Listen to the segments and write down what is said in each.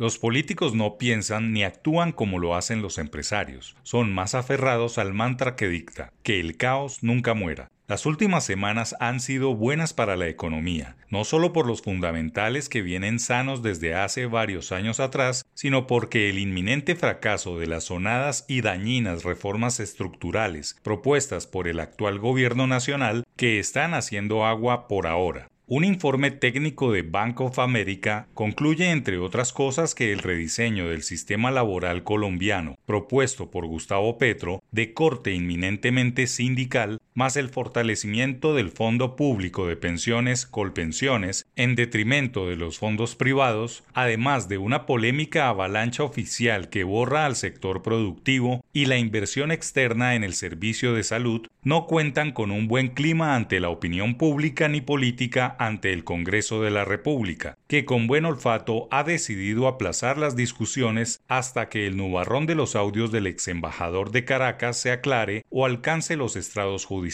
Los políticos no piensan ni actúan como lo hacen los empresarios. Son más aferrados al mantra que dicta, que el caos nunca muera. Las últimas semanas han sido buenas para la economía, no solo por los fundamentales que vienen sanos desde hace varios años atrás, sino porque el inminente fracaso de las sonadas y dañinas reformas estructurales propuestas por el actual gobierno nacional que están haciendo agua por ahora. Un informe técnico de Bank of America concluye, entre otras cosas, que el rediseño del sistema laboral colombiano, propuesto por Gustavo Petro, de corte inminentemente sindical, más el fortalecimiento del Fondo Público de Pensiones Colpensiones en detrimento de los fondos privados, además de una polémica avalancha oficial que borra al sector productivo y la inversión externa en el servicio de salud, no cuentan con un buen clima ante la opinión pública ni política ante el Congreso de la República, que con buen olfato ha decidido aplazar las discusiones hasta que el nubarrón de los audios del ex embajador de Caracas se aclare o alcance los estrados judiciales,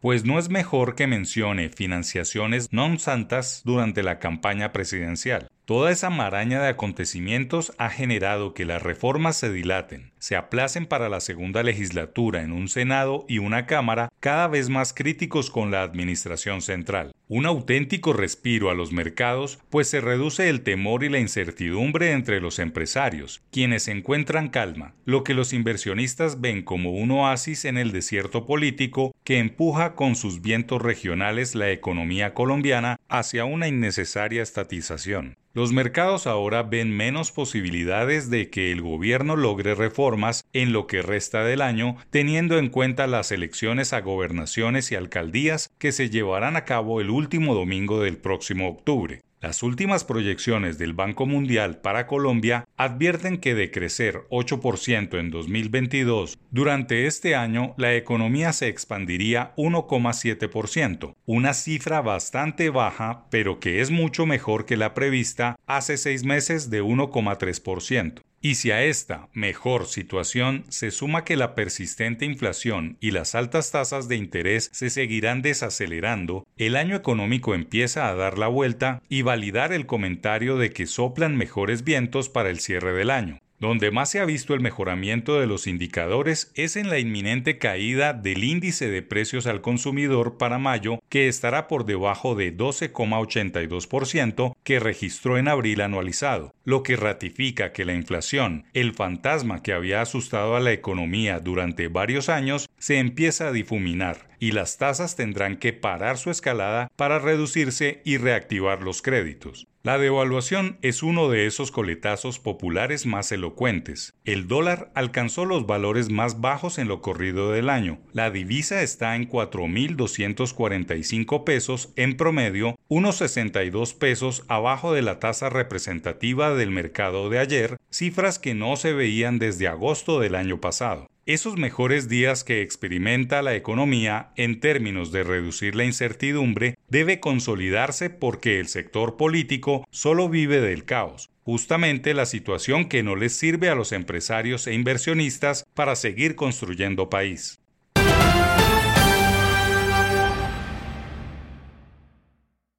pues no es mejor que mencione financiaciones non santas durante la campaña presidencial. Toda esa maraña de acontecimientos ha generado que las reformas se dilaten, se aplacen para la segunda legislatura en un Senado y una Cámara cada vez más críticos con la Administración Central. Un auténtico respiro a los mercados, pues se reduce el temor y la incertidumbre entre los empresarios, quienes encuentran calma, lo que los inversionistas ven como un oasis en el desierto político que empuja con sus vientos regionales la economía colombiana hacia una innecesaria estatización. Los mercados ahora ven menos posibilidades de que el gobierno logre reformas en lo que resta del año, teniendo en cuenta las elecciones a gobernaciones y alcaldías que se llevarán a cabo el último domingo del próximo octubre. Las últimas proyecciones del Banco Mundial para Colombia advierten que de crecer 8% en 2022, durante este año la economía se expandiría 1,7%, una cifra bastante baja, pero que es mucho mejor que la prevista hace seis meses de 1,3%. Y si a esta mejor situación se suma que la persistente inflación y las altas tasas de interés se seguirán desacelerando, el año económico empieza a dar la vuelta y validar el comentario de que soplan mejores vientos para el cierre del año. Donde más se ha visto el mejoramiento de los indicadores es en la inminente caída del índice de precios al consumidor para mayo, que estará por debajo de 12,82% que registró en abril anualizado, lo que ratifica que la inflación, el fantasma que había asustado a la economía durante varios años, se empieza a difuminar y las tasas tendrán que parar su escalada para reducirse y reactivar los créditos. La devaluación es uno de esos coletazos populares más elocuentes. El dólar alcanzó los valores más bajos en lo corrido del año. La divisa está en 4.245 pesos en promedio, unos 62 pesos abajo de la tasa representativa del mercado de ayer, cifras que no se veían desde agosto del año pasado esos mejores días que experimenta la economía en términos de reducir la incertidumbre debe consolidarse porque el sector político solo vive del caos, justamente la situación que no les sirve a los empresarios e inversionistas para seguir construyendo país.